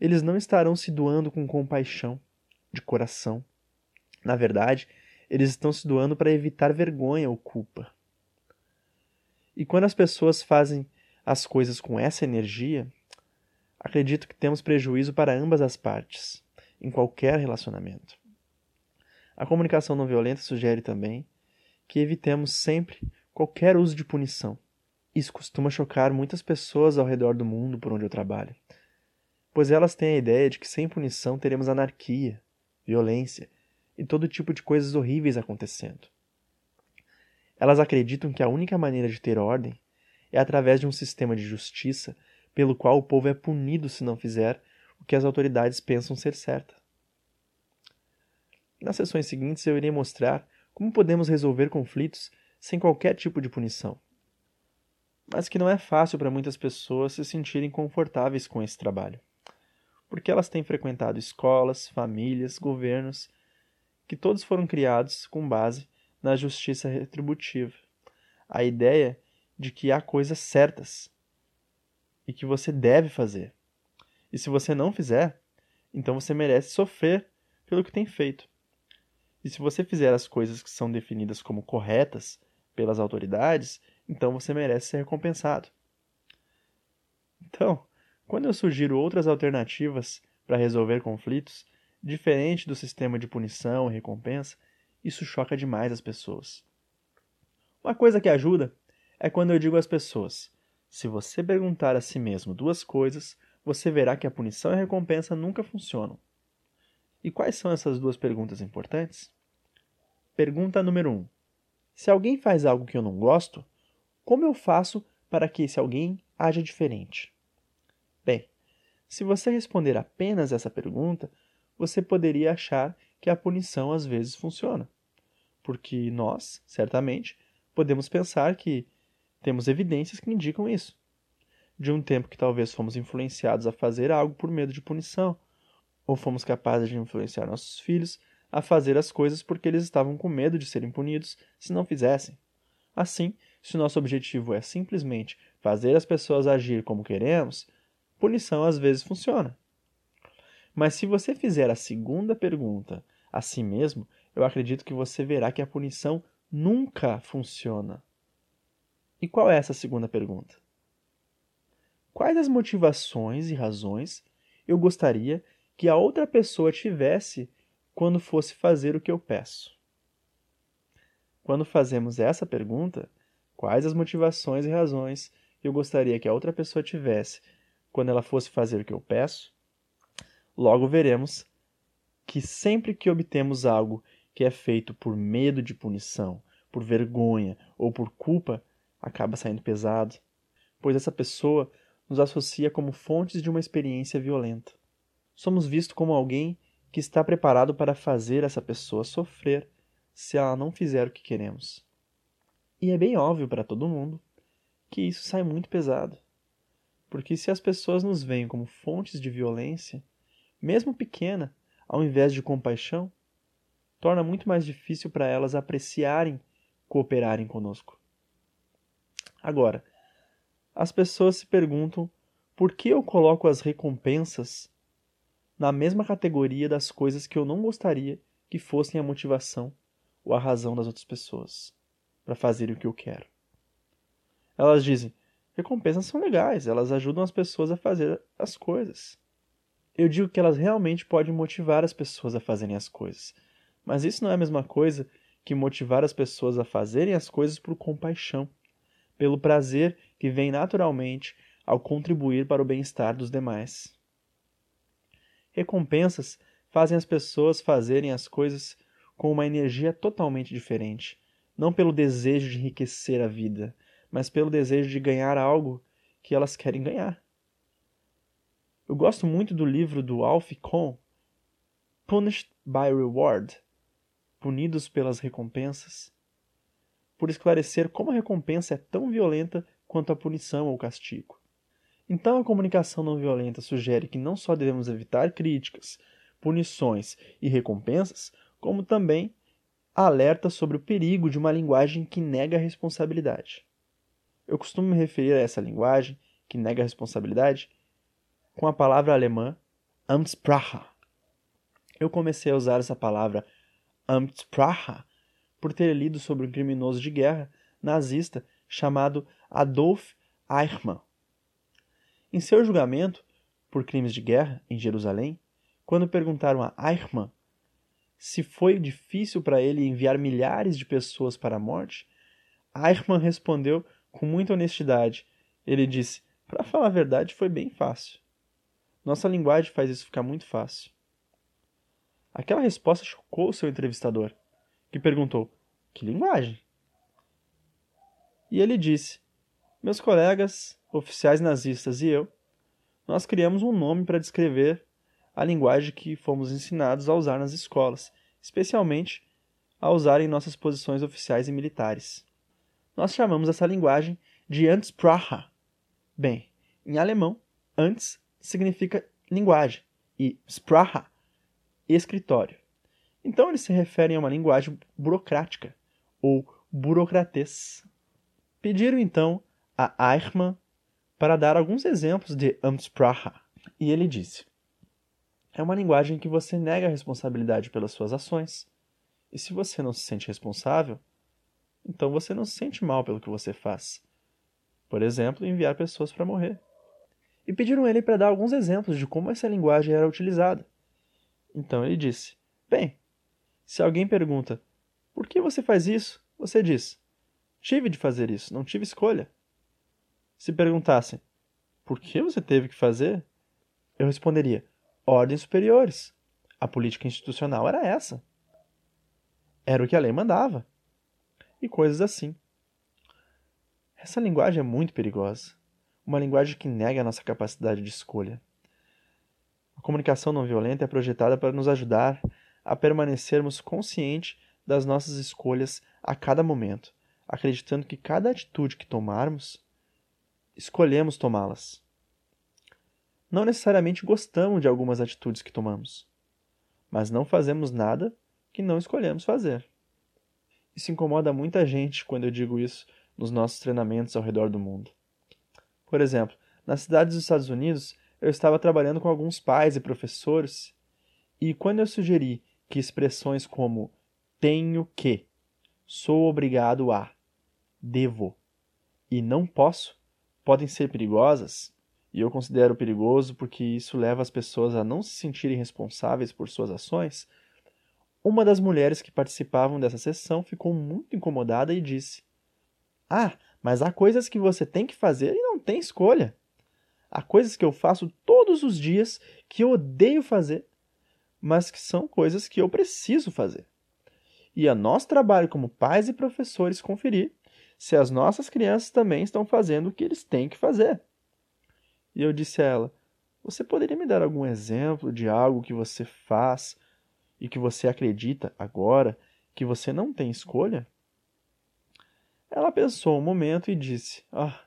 eles não estarão se doando com compaixão, de coração. Na verdade, eles estão se doando para evitar vergonha ou culpa. E quando as pessoas fazem as coisas com essa energia, acredito que temos prejuízo para ambas as partes, em qualquer relacionamento. A comunicação não violenta sugere também que evitemos sempre qualquer uso de punição. Isso costuma chocar muitas pessoas ao redor do mundo por onde eu trabalho, pois elas têm a ideia de que sem punição teremos anarquia, violência e todo tipo de coisas horríveis acontecendo. Elas acreditam que a única maneira de ter ordem é através de um sistema de justiça pelo qual o povo é punido se não fizer o que as autoridades pensam ser certo. Nas sessões seguintes eu irei mostrar como podemos resolver conflitos sem qualquer tipo de punição. Mas que não é fácil para muitas pessoas se sentirem confortáveis com esse trabalho, porque elas têm frequentado escolas, famílias, governos, que todos foram criados com base na justiça retributiva. A ideia de que há coisas certas e que você deve fazer. E se você não fizer, então você merece sofrer pelo que tem feito. E se você fizer as coisas que são definidas como corretas pelas autoridades, então você merece ser recompensado. Então, quando eu sugiro outras alternativas para resolver conflitos, diferente do sistema de punição e recompensa, isso choca demais as pessoas. Uma coisa que ajuda é quando eu digo às pessoas: se você perguntar a si mesmo duas coisas, você verá que a punição e a recompensa nunca funcionam. E quais são essas duas perguntas importantes? Pergunta número 1. Um. Se alguém faz algo que eu não gosto, como eu faço para que esse alguém haja diferente? Bem, se você responder apenas essa pergunta, você poderia achar que a punição às vezes funciona. Porque nós, certamente, podemos pensar que temos evidências que indicam isso. De um tempo que talvez fomos influenciados a fazer algo por medo de punição, ou fomos capazes de influenciar nossos filhos a fazer as coisas porque eles estavam com medo de serem punidos se não fizessem. Assim, se o nosso objetivo é simplesmente fazer as pessoas agir como queremos, punição às vezes funciona. Mas se você fizer a segunda pergunta a si mesmo, eu acredito que você verá que a punição nunca funciona. E qual é essa segunda pergunta? Quais as motivações e razões eu gostaria que a outra pessoa tivesse quando fosse fazer o que eu peço? Quando fazemos essa pergunta, quais as motivações e razões eu gostaria que a outra pessoa tivesse quando ela fosse fazer o que eu peço? Logo veremos que sempre que obtemos algo que é feito por medo de punição, por vergonha ou por culpa, acaba saindo pesado, pois essa pessoa nos associa como fontes de uma experiência violenta somos vistos como alguém que está preparado para fazer essa pessoa sofrer se ela não fizer o que queremos. E é bem óbvio para todo mundo que isso sai muito pesado. Porque se as pessoas nos veem como fontes de violência, mesmo pequena, ao invés de compaixão, torna muito mais difícil para elas apreciarem, cooperarem conosco. Agora, as pessoas se perguntam por que eu coloco as recompensas na mesma categoria das coisas que eu não gostaria que fossem a motivação ou a razão das outras pessoas para fazerem o que eu quero. Elas dizem: recompensas são legais, elas ajudam as pessoas a fazer as coisas. Eu digo que elas realmente podem motivar as pessoas a fazerem as coisas, mas isso não é a mesma coisa que motivar as pessoas a fazerem as coisas por compaixão, pelo prazer que vem naturalmente ao contribuir para o bem-estar dos demais. Recompensas fazem as pessoas fazerem as coisas com uma energia totalmente diferente, não pelo desejo de enriquecer a vida, mas pelo desejo de ganhar algo que elas querem ganhar. Eu gosto muito do livro do Alf Kohn, Punished by Reward, Punidos pelas Recompensas, por esclarecer como a recompensa é tão violenta quanto a punição ou castigo. Então, a comunicação não violenta sugere que não só devemos evitar críticas, punições e recompensas, como também alerta sobre o perigo de uma linguagem que nega a responsabilidade. Eu costumo me referir a essa linguagem, que nega a responsabilidade, com a palavra alemã Amtssprache. Eu comecei a usar essa palavra Amtssprache por ter lido sobre um criminoso de guerra nazista chamado Adolf Eichmann. Em seu julgamento por crimes de guerra em Jerusalém, quando perguntaram a Eichmann se foi difícil para ele enviar milhares de pessoas para a morte, Eichmann respondeu com muita honestidade. Ele disse: Para falar a verdade, foi bem fácil. Nossa linguagem faz isso ficar muito fácil. Aquela resposta chocou seu entrevistador, que perguntou: Que linguagem? E ele disse: Meus colegas oficiais nazistas e eu, nós criamos um nome para descrever a linguagem que fomos ensinados a usar nas escolas, especialmente a usar em nossas posições oficiais e militares. Nós chamamos essa linguagem de Amtssprache. Bem, em alemão, Ants significa linguagem e Sprache, escritório. Então eles se referem a uma linguagem burocrática ou burocratês. Pediram então a Eichmann para dar alguns exemplos de Amtsprache. E ele disse: É uma linguagem em que você nega a responsabilidade pelas suas ações. E se você não se sente responsável, então você não se sente mal pelo que você faz. Por exemplo, enviar pessoas para morrer. E pediram ele para dar alguns exemplos de como essa linguagem era utilizada. Então ele disse: Bem, se alguém pergunta por que você faz isso, você diz: Tive de fazer isso, não tive escolha. Se perguntassem por que você teve que fazer, eu responderia: ordens superiores. A política institucional era essa. Era o que a lei mandava. E coisas assim. Essa linguagem é muito perigosa. Uma linguagem que nega a nossa capacidade de escolha. A comunicação não violenta é projetada para nos ajudar a permanecermos conscientes das nossas escolhas a cada momento, acreditando que cada atitude que tomarmos, escolhemos tomá-las. Não necessariamente gostamos de algumas atitudes que tomamos, mas não fazemos nada que não escolhemos fazer. Isso incomoda muita gente quando eu digo isso nos nossos treinamentos ao redor do mundo. Por exemplo, nas cidades dos Estados Unidos, eu estava trabalhando com alguns pais e professores, e quando eu sugeri que expressões como tenho que, sou obrigado a, devo e não posso podem ser perigosas, e eu considero perigoso porque isso leva as pessoas a não se sentirem responsáveis por suas ações, uma das mulheres que participavam dessa sessão ficou muito incomodada e disse: Ah, mas há coisas que você tem que fazer e não tem escolha. Há coisas que eu faço todos os dias que eu odeio fazer, mas que são coisas que eu preciso fazer. E é nosso trabalho como pais e professores conferir se as nossas crianças também estão fazendo o que eles têm que fazer. E eu disse a ela: Você poderia me dar algum exemplo de algo que você faz e que você acredita agora que você não tem escolha? Ela pensou um momento e disse: Ah,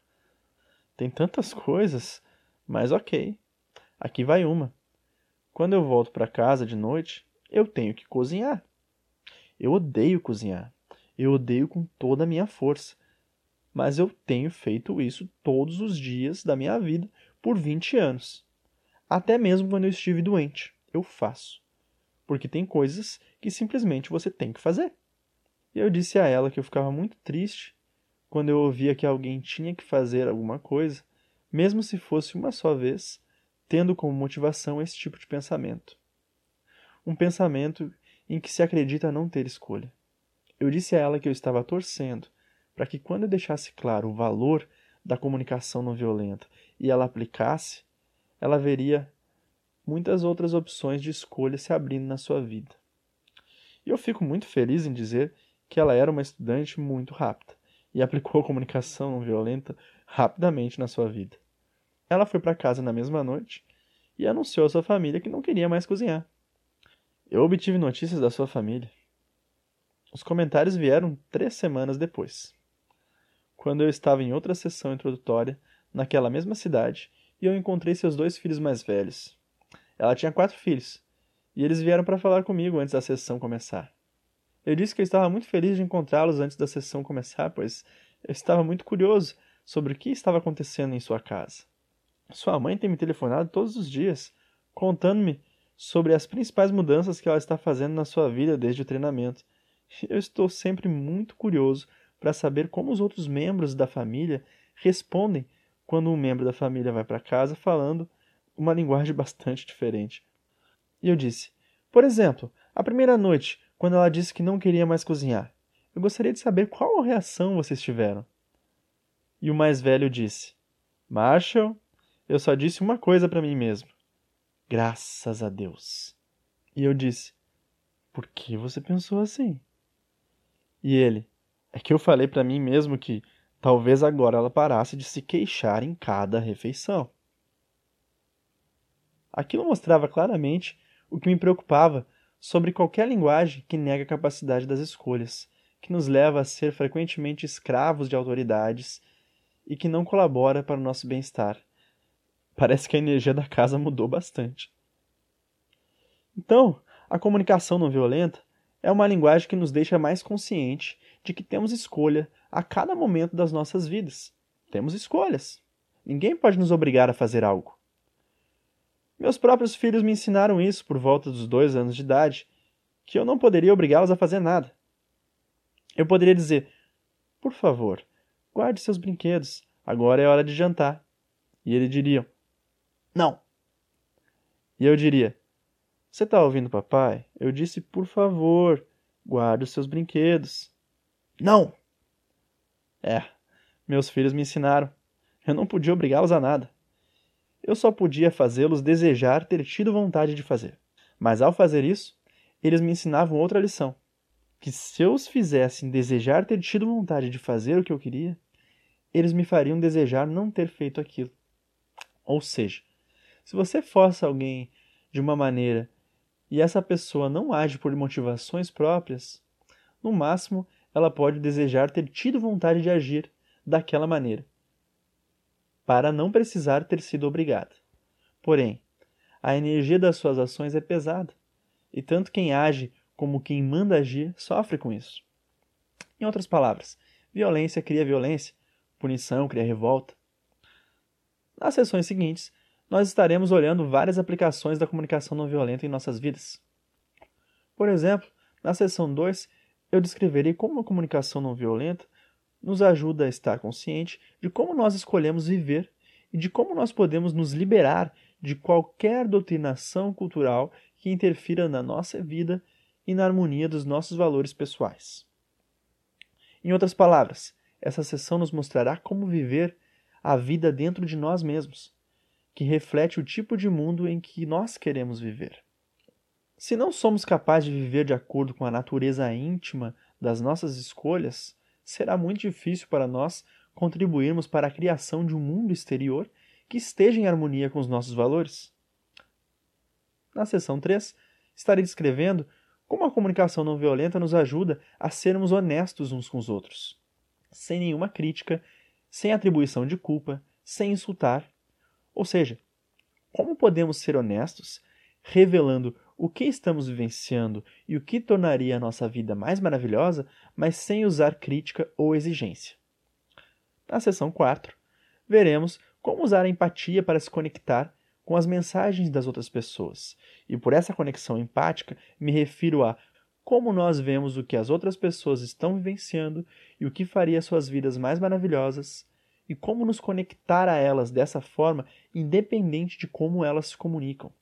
tem tantas coisas, mas ok, aqui vai uma. Quando eu volto para casa de noite, eu tenho que cozinhar. Eu odeio cozinhar. Eu odeio com toda a minha força. Mas eu tenho feito isso todos os dias da minha vida por 20 anos. Até mesmo quando eu estive doente, eu faço. Porque tem coisas que simplesmente você tem que fazer. E eu disse a ela que eu ficava muito triste quando eu ouvia que alguém tinha que fazer alguma coisa, mesmo se fosse uma só vez, tendo como motivação esse tipo de pensamento. Um pensamento em que se acredita não ter escolha. Eu disse a ela que eu estava torcendo para que, quando eu deixasse claro o valor da comunicação não violenta e ela aplicasse, ela veria muitas outras opções de escolha se abrindo na sua vida. E eu fico muito feliz em dizer que ela era uma estudante muito rápida e aplicou a comunicação não violenta rapidamente na sua vida. Ela foi para casa na mesma noite e anunciou à sua família que não queria mais cozinhar. Eu obtive notícias da sua família. Os comentários vieram três semanas depois, quando eu estava em outra sessão introdutória naquela mesma cidade e eu encontrei seus dois filhos mais velhos. Ela tinha quatro filhos e eles vieram para falar comigo antes da sessão começar. Eu disse que eu estava muito feliz de encontrá-los antes da sessão começar, pois eu estava muito curioso sobre o que estava acontecendo em sua casa. Sua mãe tem me telefonado todos os dias, contando-me sobre as principais mudanças que ela está fazendo na sua vida desde o treinamento. Eu estou sempre muito curioso para saber como os outros membros da família respondem quando um membro da família vai para casa falando uma linguagem bastante diferente. E eu disse: Por exemplo, a primeira noite, quando ela disse que não queria mais cozinhar. Eu gostaria de saber qual reação vocês tiveram. E o mais velho disse: Marshall, eu só disse uma coisa para mim mesmo. Graças a Deus. E eu disse: Por que você pensou assim? E ele: É que eu falei para mim mesmo que talvez agora ela parasse de se queixar em cada refeição. Aquilo mostrava claramente o que me preocupava sobre qualquer linguagem que nega a capacidade das escolhas, que nos leva a ser frequentemente escravos de autoridades e que não colabora para o nosso bem-estar parece que a energia da casa mudou bastante. Então, a comunicação não violenta é uma linguagem que nos deixa mais consciente de que temos escolha a cada momento das nossas vidas. Temos escolhas. Ninguém pode nos obrigar a fazer algo. Meus próprios filhos me ensinaram isso por volta dos dois anos de idade, que eu não poderia obrigá-los a fazer nada. Eu poderia dizer: Por favor, guarde seus brinquedos, agora é hora de jantar. E eles diriam: Não. E eu diria: Você está ouvindo, papai? Eu disse: Por favor, guarde os seus brinquedos. Não! É, meus filhos me ensinaram. Eu não podia obrigá-los a nada. Eu só podia fazê-los desejar ter tido vontade de fazer. Mas ao fazer isso, eles me ensinavam outra lição: que se eu os fizessem desejar ter tido vontade de fazer o que eu queria, eles me fariam desejar não ter feito aquilo. Ou seja, se você força alguém de uma maneira e essa pessoa não age por motivações próprias, no máximo ela pode desejar ter tido vontade de agir daquela maneira para não precisar ter sido obrigada. Porém, a energia das suas ações é pesada, e tanto quem age como quem manda agir sofre com isso. Em outras palavras, violência cria violência, punição cria revolta. Nas sessões seguintes, nós estaremos olhando várias aplicações da comunicação não violenta em nossas vidas. Por exemplo, na sessão 2, eu descreverei como a comunicação não violenta nos ajuda a estar consciente de como nós escolhemos viver e de como nós podemos nos liberar de qualquer doutrinação cultural que interfira na nossa vida e na harmonia dos nossos valores pessoais. Em outras palavras, essa sessão nos mostrará como viver a vida dentro de nós mesmos, que reflete o tipo de mundo em que nós queremos viver. Se não somos capazes de viver de acordo com a natureza íntima das nossas escolhas, será muito difícil para nós contribuirmos para a criação de um mundo exterior que esteja em harmonia com os nossos valores. Na seção 3, estarei descrevendo como a comunicação não violenta nos ajuda a sermos honestos uns com os outros, sem nenhuma crítica, sem atribuição de culpa, sem insultar. Ou seja, como podemos ser honestos, revelando o que estamos vivenciando e o que tornaria a nossa vida mais maravilhosa, mas sem usar crítica ou exigência. Na seção 4, veremos como usar a empatia para se conectar com as mensagens das outras pessoas. E por essa conexão empática, me refiro a como nós vemos o que as outras pessoas estão vivenciando e o que faria suas vidas mais maravilhosas, e como nos conectar a elas dessa forma, independente de como elas se comunicam.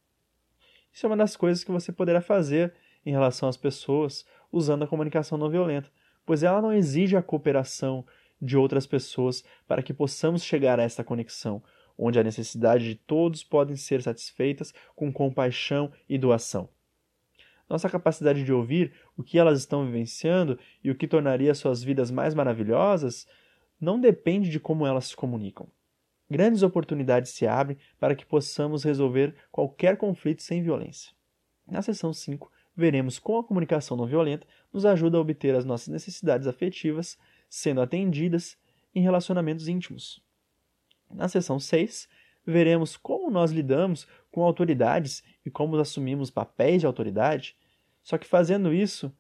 Isso é uma das coisas que você poderá fazer em relação às pessoas usando a comunicação não violenta, pois ela não exige a cooperação de outras pessoas para que possamos chegar a esta conexão, onde a necessidade de todos podem ser satisfeitas com compaixão e doação. Nossa capacidade de ouvir o que elas estão vivenciando e o que tornaria suas vidas mais maravilhosas não depende de como elas se comunicam grandes oportunidades se abrem para que possamos resolver qualquer conflito sem violência. Na seção 5, veremos como a comunicação não violenta nos ajuda a obter as nossas necessidades afetivas sendo atendidas em relacionamentos íntimos. Na seção 6, veremos como nós lidamos com autoridades e como assumimos papéis de autoridade, só que fazendo isso,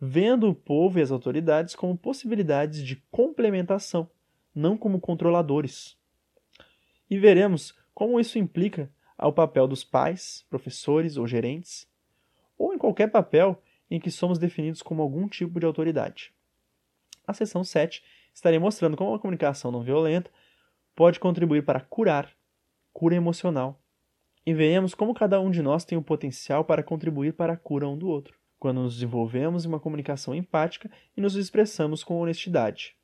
vendo o povo e as autoridades como possibilidades de complementação, não como controladores e veremos como isso implica ao papel dos pais, professores ou gerentes, ou em qualquer papel em que somos definidos como algum tipo de autoridade. Na seção 7, estarei mostrando como a comunicação não violenta pode contribuir para curar, cura emocional, e veremos como cada um de nós tem o potencial para contribuir para a cura um do outro, quando nos desenvolvemos em uma comunicação empática e nos expressamos com honestidade.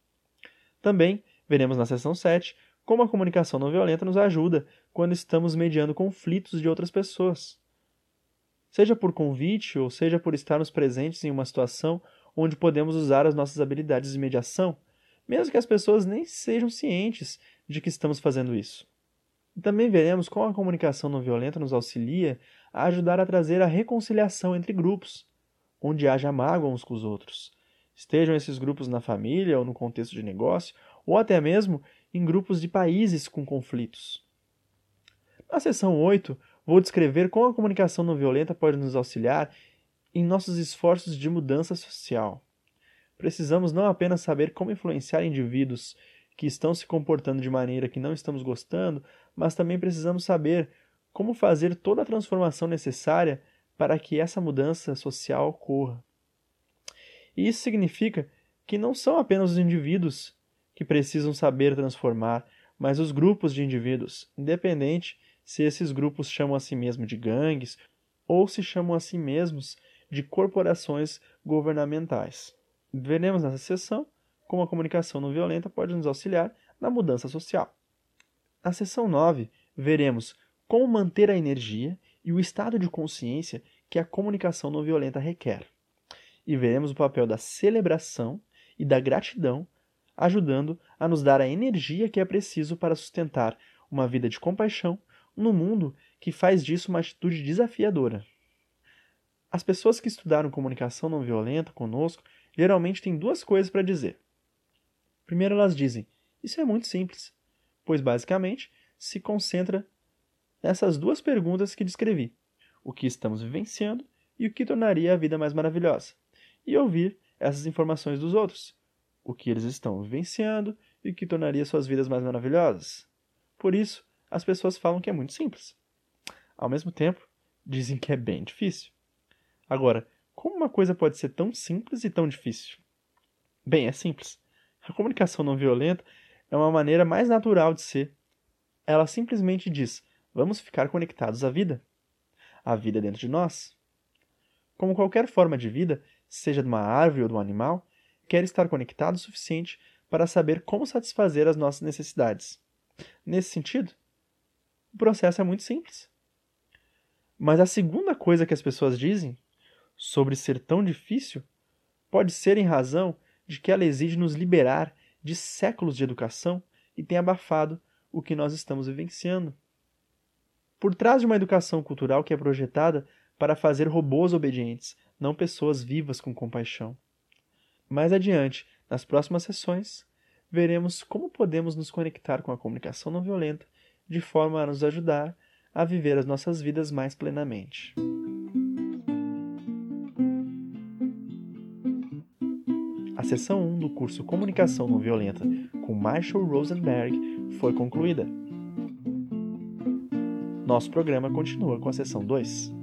Também veremos na seção 7 como a comunicação não violenta nos ajuda quando estamos mediando conflitos de outras pessoas. Seja por convite ou seja por estarmos presentes em uma situação onde podemos usar as nossas habilidades de mediação, mesmo que as pessoas nem sejam cientes de que estamos fazendo isso. E também veremos como a comunicação não violenta nos auxilia a ajudar a trazer a reconciliação entre grupos, onde haja mágoa uns com os outros. Estejam esses grupos na família ou no contexto de negócio, ou até mesmo em grupos de países com conflitos. Na seção 8, vou descrever como a comunicação não violenta pode nos auxiliar em nossos esforços de mudança social. Precisamos não apenas saber como influenciar indivíduos que estão se comportando de maneira que não estamos gostando, mas também precisamos saber como fazer toda a transformação necessária para que essa mudança social ocorra. E isso significa que não são apenas os indivíduos que precisam saber transformar, mas os grupos de indivíduos, independente se esses grupos chamam a si mesmos de gangues ou se chamam a si mesmos de corporações governamentais. Veremos nessa sessão como a comunicação não violenta pode nos auxiliar na mudança social. Na sessão 9, veremos como manter a energia e o estado de consciência que a comunicação não violenta requer. E veremos o papel da celebração e da gratidão, ajudando a nos dar a energia que é preciso para sustentar uma vida de compaixão no mundo que faz disso uma atitude desafiadora. As pessoas que estudaram comunicação não violenta conosco geralmente têm duas coisas para dizer. Primeiro, elas dizem: Isso é muito simples, pois basicamente se concentra nessas duas perguntas que descrevi: o que estamos vivenciando e o que tornaria a vida mais maravilhosa. E ouvir essas informações dos outros: o que eles estão vivenciando e que tornaria suas vidas mais maravilhosas. Por isso, as pessoas falam que é muito simples. Ao mesmo tempo, dizem que é bem difícil. Agora, como uma coisa pode ser tão simples e tão difícil? Bem, é simples. A comunicação não violenta é uma maneira mais natural de ser. Ela simplesmente diz: Vamos ficar conectados à vida? A vida dentro de nós? Como qualquer forma de vida, seja de uma árvore ou de um animal, quer estar conectado o suficiente para saber como satisfazer as nossas necessidades. Nesse sentido, o processo é muito simples. Mas a segunda coisa que as pessoas dizem sobre ser tão difícil pode ser em razão de que ela exige nos liberar de séculos de educação e tem abafado o que nós estamos vivenciando. Por trás de uma educação cultural que é projetada para fazer robôs obedientes, não pessoas vivas com compaixão. Mais adiante, nas próximas sessões, veremos como podemos nos conectar com a comunicação não violenta de forma a nos ajudar a viver as nossas vidas mais plenamente. A sessão 1 do curso Comunicação Não Violenta com Marshall Rosenberg foi concluída. Nosso programa continua com a sessão 2.